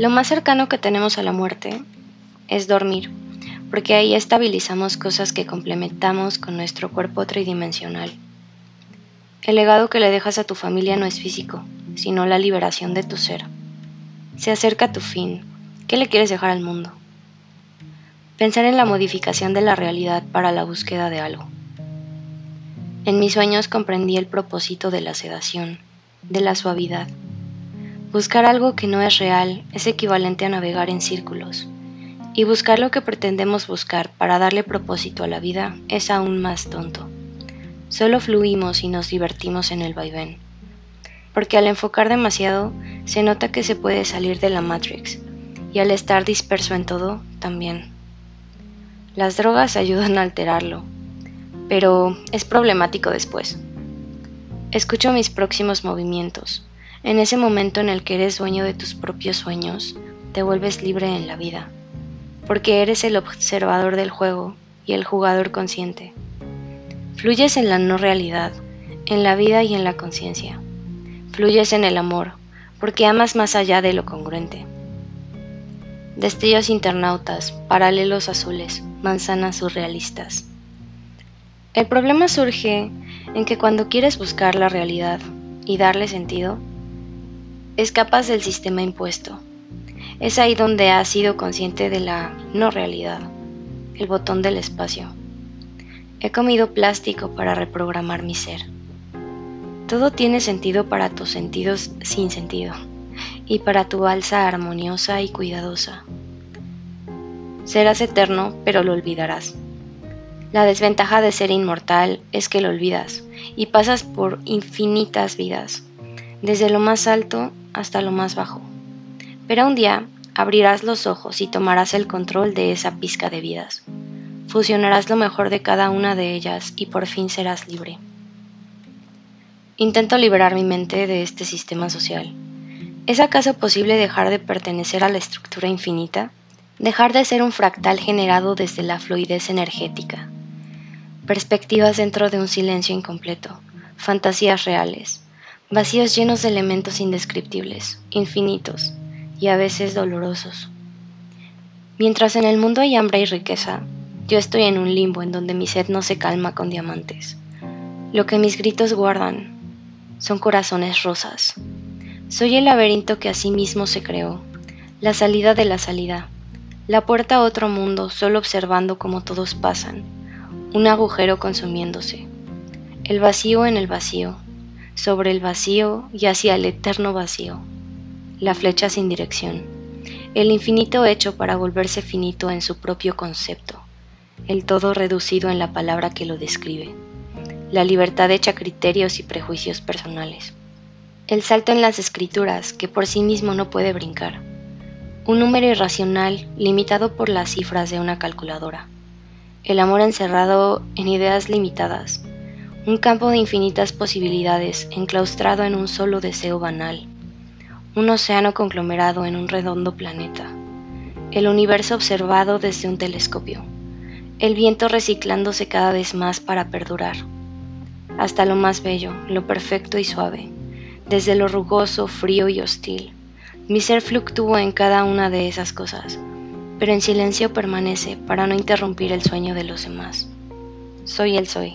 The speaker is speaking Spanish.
Lo más cercano que tenemos a la muerte es dormir, porque ahí estabilizamos cosas que complementamos con nuestro cuerpo tridimensional. El legado que le dejas a tu familia no es físico, sino la liberación de tu ser. Se acerca tu fin. ¿Qué le quieres dejar al mundo? Pensar en la modificación de la realidad para la búsqueda de algo. En mis sueños comprendí el propósito de la sedación, de la suavidad. Buscar algo que no es real es equivalente a navegar en círculos, y buscar lo que pretendemos buscar para darle propósito a la vida es aún más tonto. Solo fluimos y nos divertimos en el vaivén, porque al enfocar demasiado se nota que se puede salir de la Matrix, y al estar disperso en todo, también. Las drogas ayudan a alterarlo, pero es problemático después. Escucho mis próximos movimientos. En ese momento en el que eres dueño de tus propios sueños, te vuelves libre en la vida, porque eres el observador del juego y el jugador consciente. Fluyes en la no realidad, en la vida y en la conciencia. Fluyes en el amor, porque amas más allá de lo congruente. Destellos internautas, paralelos azules, manzanas surrealistas. El problema surge en que cuando quieres buscar la realidad y darle sentido, escapas del sistema impuesto. Es ahí donde has sido consciente de la no realidad, el botón del espacio. He comido plástico para reprogramar mi ser. Todo tiene sentido para tus sentidos sin sentido y para tu alza armoniosa y cuidadosa. Serás eterno, pero lo olvidarás. La desventaja de ser inmortal es que lo olvidas y pasas por infinitas vidas, desde lo más alto hasta lo más bajo. Pero un día abrirás los ojos y tomarás el control de esa pizca de vidas. Fusionarás lo mejor de cada una de ellas y por fin serás libre. Intento liberar mi mente de este sistema social. ¿Es acaso posible dejar de pertenecer a la estructura infinita? Dejar de ser un fractal generado desde la fluidez energética perspectivas dentro de un silencio incompleto, fantasías reales, vacíos llenos de elementos indescriptibles, infinitos y a veces dolorosos. Mientras en el mundo hay hambre y riqueza, yo estoy en un limbo en donde mi sed no se calma con diamantes. Lo que mis gritos guardan son corazones rosas. Soy el laberinto que a sí mismo se creó, la salida de la salida, la puerta a otro mundo solo observando cómo todos pasan un agujero consumiéndose, el vacío en el vacío, sobre el vacío y hacia el eterno vacío, la flecha sin dirección, el infinito hecho para volverse finito en su propio concepto, el todo reducido en la palabra que lo describe, la libertad hecha criterios y prejuicios personales, el salto en las escrituras que por sí mismo no puede brincar, un número irracional limitado por las cifras de una calculadora el amor encerrado en ideas limitadas, un campo de infinitas posibilidades enclaustrado en un solo deseo banal, un océano conglomerado en un redondo planeta, el universo observado desde un telescopio, el viento reciclándose cada vez más para perdurar, hasta lo más bello, lo perfecto y suave, desde lo rugoso, frío y hostil. Mi ser fluctúa en cada una de esas cosas pero en silencio permanece para no interrumpir el sueño de los demás. Soy el soy.